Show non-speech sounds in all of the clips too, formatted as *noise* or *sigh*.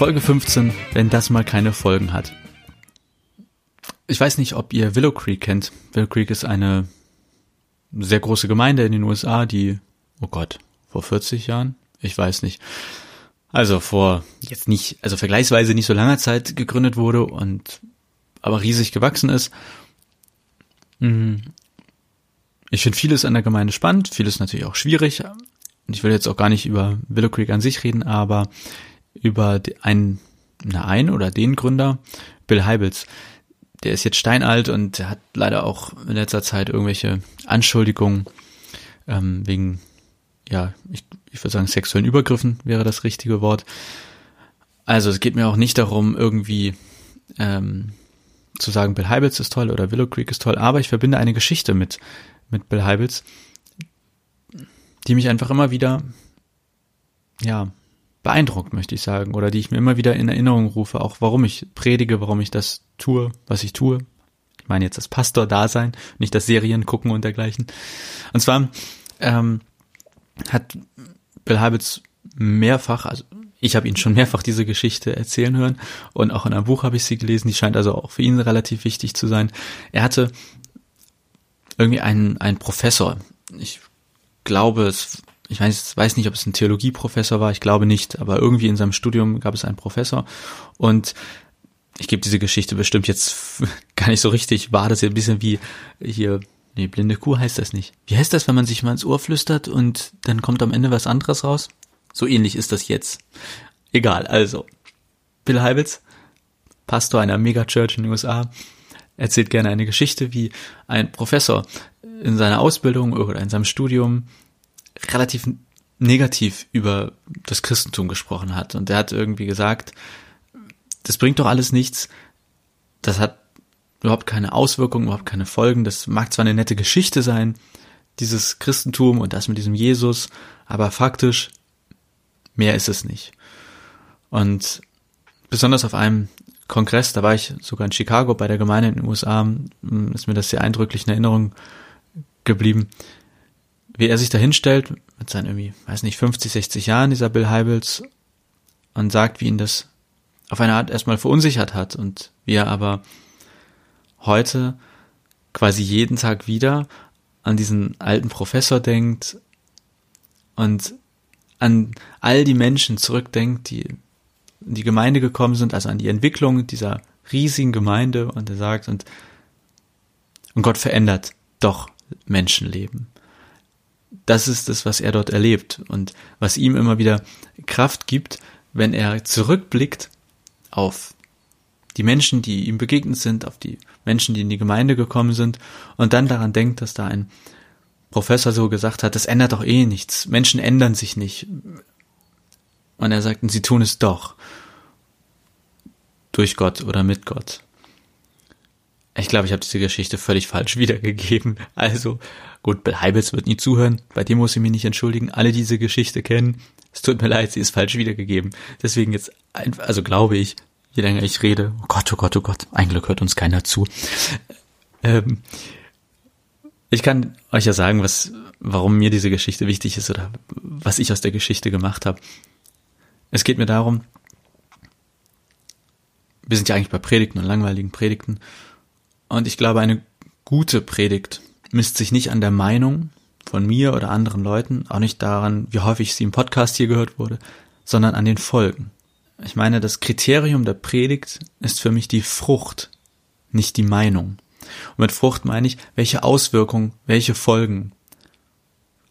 Folge 15, wenn das mal keine Folgen hat. Ich weiß nicht, ob ihr Willow Creek kennt. Willow Creek ist eine sehr große Gemeinde in den USA, die, oh Gott, vor 40 Jahren? Ich weiß nicht. Also vor jetzt nicht, also vergleichsweise nicht so langer Zeit gegründet wurde und aber riesig gewachsen ist. Mhm. Ich finde vieles an der Gemeinde spannend, vieles natürlich auch schwierig. Und ich will jetzt auch gar nicht über Willow Creek an sich reden, aber über einen, na, ein oder den Gründer, Bill Heibels. Der ist jetzt steinalt und hat leider auch in letzter Zeit irgendwelche Anschuldigungen ähm, wegen, ja, ich, ich würde sagen, sexuellen Übergriffen wäre das richtige Wort. Also es geht mir auch nicht darum, irgendwie ähm, zu sagen, Bill Heibels ist toll oder Willow Creek ist toll, aber ich verbinde eine Geschichte mit, mit Bill Heibels, die mich einfach immer wieder, ja, beeindruckt, möchte ich sagen, oder die ich mir immer wieder in Erinnerung rufe, auch warum ich predige, warum ich das tue, was ich tue. Ich meine jetzt das Pastor-Dasein, nicht das Serien gucken und dergleichen. Und zwar ähm, hat Bill Habitz mehrfach, also ich habe ihn schon mehrfach diese Geschichte erzählen hören und auch in einem Buch habe ich sie gelesen, die scheint also auch für ihn relativ wichtig zu sein. Er hatte irgendwie einen, einen Professor, ich glaube, es ich weiß, weiß nicht, ob es ein Theologieprofessor war, ich glaube nicht, aber irgendwie in seinem Studium gab es einen Professor und ich gebe diese Geschichte bestimmt jetzt *laughs* gar nicht so richtig war das ja ein bisschen wie hier, nee, blinde Kuh heißt das nicht. Wie heißt das, wenn man sich mal ins Ohr flüstert und dann kommt am Ende was anderes raus? So ähnlich ist das jetzt. Egal, also. Bill Heibels, Pastor einer Megachurch in den USA, erzählt gerne eine Geschichte, wie ein Professor in seiner Ausbildung oder in seinem Studium relativ negativ über das Christentum gesprochen hat. Und er hat irgendwie gesagt, das bringt doch alles nichts, das hat überhaupt keine Auswirkungen, überhaupt keine Folgen, das mag zwar eine nette Geschichte sein, dieses Christentum und das mit diesem Jesus, aber faktisch mehr ist es nicht. Und besonders auf einem Kongress, da war ich sogar in Chicago bei der Gemeinde in den USA, ist mir das sehr eindrücklich in Erinnerung geblieben wie er sich da hinstellt, mit seinen irgendwie, weiß nicht, 50, 60 Jahren, dieser Bill Heibels, und sagt, wie ihn das auf eine Art erstmal verunsichert hat und wie er aber heute quasi jeden Tag wieder an diesen alten Professor denkt und an all die Menschen zurückdenkt, die in die Gemeinde gekommen sind, also an die Entwicklung dieser riesigen Gemeinde. Und er sagt und, und Gott verändert doch Menschenleben das ist das, was er dort erlebt und was ihm immer wieder Kraft gibt, wenn er zurückblickt auf die Menschen, die ihm begegnet sind, auf die Menschen, die in die Gemeinde gekommen sind und dann daran denkt, dass da ein Professor so gesagt hat, das ändert doch eh nichts. Menschen ändern sich nicht. Und er sagt, sie tun es doch. Durch Gott oder mit Gott. Ich glaube, ich habe diese Geschichte völlig falsch *laughs* wiedergegeben. Also, gut, Bill Heibels wird nie zuhören, bei dem muss ich mich nicht entschuldigen. Alle diese Geschichte kennen. Es tut mir leid, sie ist falsch wiedergegeben. Deswegen jetzt einfach, also glaube ich, je länger ich rede, oh Gott, oh Gott, oh Gott, ein Glück hört uns keiner zu. Ähm, ich kann euch ja sagen, was, warum mir diese Geschichte wichtig ist oder was ich aus der Geschichte gemacht habe. Es geht mir darum, wir sind ja eigentlich bei Predigten und langweiligen Predigten und ich glaube, eine gute Predigt misst sich nicht an der Meinung von mir oder anderen Leuten, auch nicht daran, wie häufig sie im Podcast hier gehört wurde, sondern an den Folgen. Ich meine, das Kriterium der Predigt ist für mich die Frucht, nicht die Meinung. Und mit Frucht meine ich, welche Auswirkungen, welche Folgen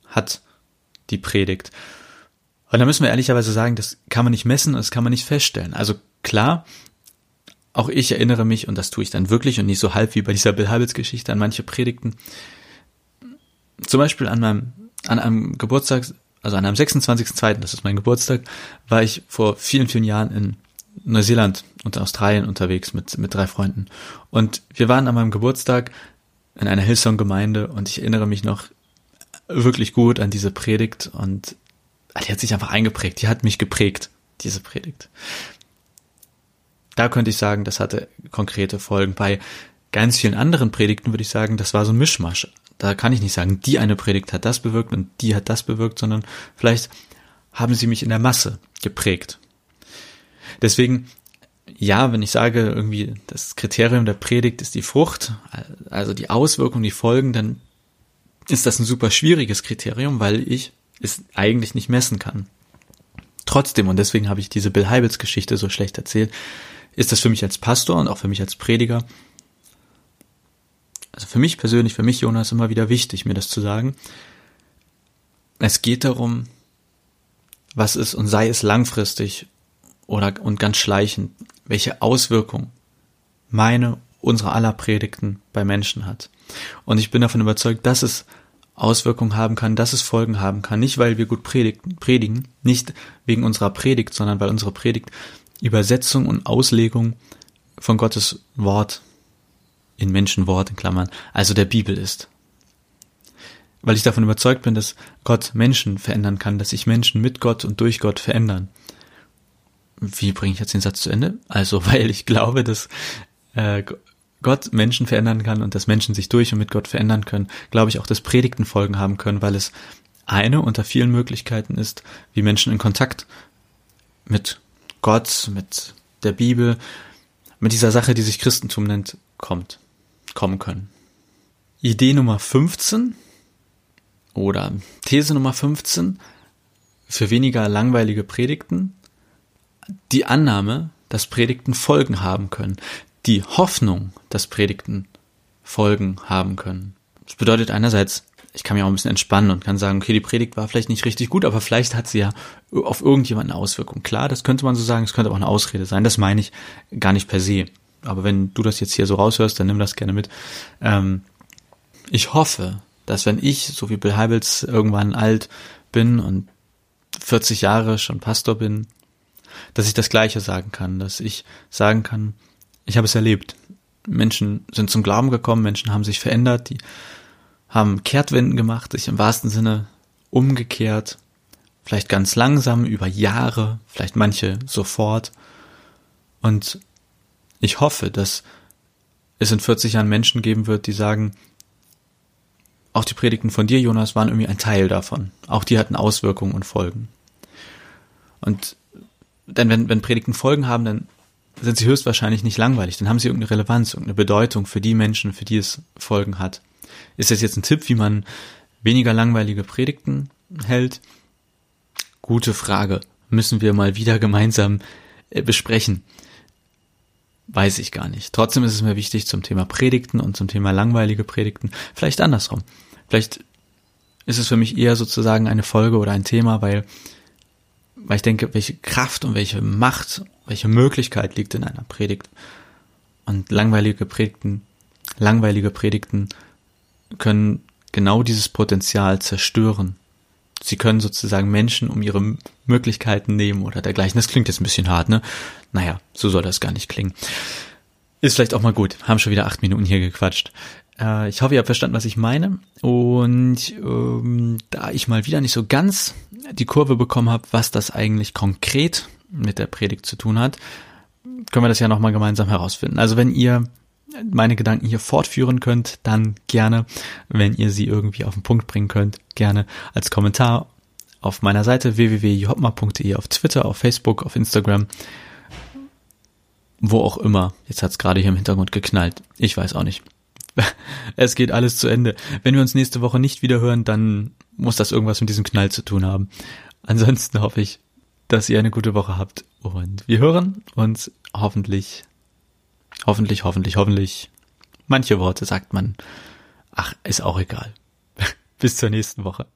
hat die Predigt. Und da müssen wir ehrlicherweise sagen, das kann man nicht messen, das kann man nicht feststellen. Also klar, auch ich erinnere mich, und das tue ich dann wirklich und nicht so halb wie bei dieser Bill Hybels Geschichte, an manche Predigten. Zum Beispiel an meinem, an einem Geburtstag also an einem 26.02., das ist mein Geburtstag, war ich vor vielen, vielen Jahren in Neuseeland und Australien unterwegs mit, mit drei Freunden. Und wir waren an meinem Geburtstag in einer Hillsong-Gemeinde und ich erinnere mich noch wirklich gut an diese Predigt und die hat sich einfach eingeprägt, die hat mich geprägt, diese Predigt. Da könnte ich sagen, das hatte konkrete Folgen. Bei ganz vielen anderen Predigten würde ich sagen, das war so ein Mischmasch. Da kann ich nicht sagen, die eine Predigt hat das bewirkt und die hat das bewirkt, sondern vielleicht haben sie mich in der Masse geprägt. Deswegen, ja, wenn ich sage, irgendwie das Kriterium der Predigt ist die Frucht, also die Auswirkungen, die Folgen, dann ist das ein super schwieriges Kriterium, weil ich es eigentlich nicht messen kann. Trotzdem, und deswegen habe ich diese Bill Heibels Geschichte so schlecht erzählt, ist das für mich als Pastor und auch für mich als Prediger, also für mich persönlich, für mich Jonas immer wieder wichtig, mir das zu sagen. Es geht darum, was ist und sei es langfristig oder und ganz schleichend, welche Auswirkung meine, unsere aller Predigten bei Menschen hat. Und ich bin davon überzeugt, dass es Auswirkungen haben kann, dass es Folgen haben kann. Nicht, weil wir gut predigen, nicht wegen unserer Predigt, sondern weil unsere Predigt Übersetzung und Auslegung von Gottes Wort in Menschenwort in Klammern, also der Bibel ist. Weil ich davon überzeugt bin, dass Gott Menschen verändern kann, dass sich Menschen mit Gott und durch Gott verändern. Wie bringe ich jetzt den Satz zu Ende? Also, *laughs* weil ich glaube, dass äh, Gott Menschen verändern kann und dass Menschen sich durch und mit Gott verändern können, glaube ich auch, dass Predigten Folgen haben können, weil es eine unter vielen Möglichkeiten ist, wie Menschen in Kontakt mit Gott, mit der Bibel, mit dieser Sache, die sich Christentum nennt, kommt, kommen können. Idee Nummer 15 oder These Nummer 15 für weniger langweilige Predigten. Die Annahme, dass Predigten Folgen haben können. Die Hoffnung, dass Predigten Folgen haben können. Das bedeutet einerseits, ich kann mich auch ein bisschen entspannen und kann sagen, okay, die Predigt war vielleicht nicht richtig gut, aber vielleicht hat sie ja auf irgendjemanden eine Auswirkung. Klar, das könnte man so sagen, es könnte auch eine Ausrede sein, das meine ich gar nicht per se. Aber wenn du das jetzt hier so raushörst, dann nimm das gerne mit. Ähm, ich hoffe, dass wenn ich, so wie Bill Heibels, irgendwann alt bin und 40 Jahre schon Pastor bin, dass ich das Gleiche sagen kann, dass ich sagen kann, ich habe es erlebt. Menschen sind zum Glauben gekommen, Menschen haben sich verändert, die haben Kehrtwenden gemacht, sich im wahrsten Sinne umgekehrt, vielleicht ganz langsam über Jahre, vielleicht manche sofort. Und ich hoffe, dass es in 40 Jahren Menschen geben wird, die sagen, auch die Predigten von dir, Jonas, waren irgendwie ein Teil davon. Auch die hatten Auswirkungen und Folgen. Und denn wenn, wenn Predigten Folgen haben, dann sind sie höchstwahrscheinlich nicht langweilig, dann haben sie irgendeine Relevanz, irgendeine Bedeutung für die Menschen, für die es Folgen hat. Ist das jetzt ein Tipp, wie man weniger langweilige Predigten hält? Gute Frage. Müssen wir mal wieder gemeinsam äh, besprechen. Weiß ich gar nicht. Trotzdem ist es mir wichtig zum Thema Predigten und zum Thema langweilige Predigten. Vielleicht andersrum. Vielleicht ist es für mich eher sozusagen eine Folge oder ein Thema, weil, weil ich denke, welche Kraft und welche Macht, welche Möglichkeit liegt in einer Predigt. Und langweilige Predigten, langweilige Predigten können genau dieses Potenzial zerstören. Sie können sozusagen Menschen um ihre Möglichkeiten nehmen oder dergleichen. Das klingt jetzt ein bisschen hart, ne? Naja, so soll das gar nicht klingen. Ist vielleicht auch mal gut. Haben schon wieder acht Minuten hier gequatscht. Äh, ich hoffe, ihr habt verstanden, was ich meine. Und ähm, da ich mal wieder nicht so ganz die Kurve bekommen habe, was das eigentlich konkret mit der Predigt zu tun hat, können wir das ja nochmal gemeinsam herausfinden. Also wenn ihr meine Gedanken hier fortführen könnt, dann gerne, wenn ihr sie irgendwie auf den Punkt bringen könnt, gerne als Kommentar auf meiner Seite www.jhopma.de, auf Twitter, auf Facebook, auf Instagram, wo auch immer. Jetzt hat's gerade hier im Hintergrund geknallt. Ich weiß auch nicht. *laughs* Es geht alles zu Ende. Wenn wir uns nächste Woche nicht wieder hören, dann muss das irgendwas mit diesem Knall zu tun haben. Ansonsten hoffe ich, dass ihr eine gute Woche habt und wir hören uns hoffentlich Hoffentlich, hoffentlich, hoffentlich. Manche Worte sagt man. Ach, ist auch egal. *laughs* Bis zur nächsten Woche.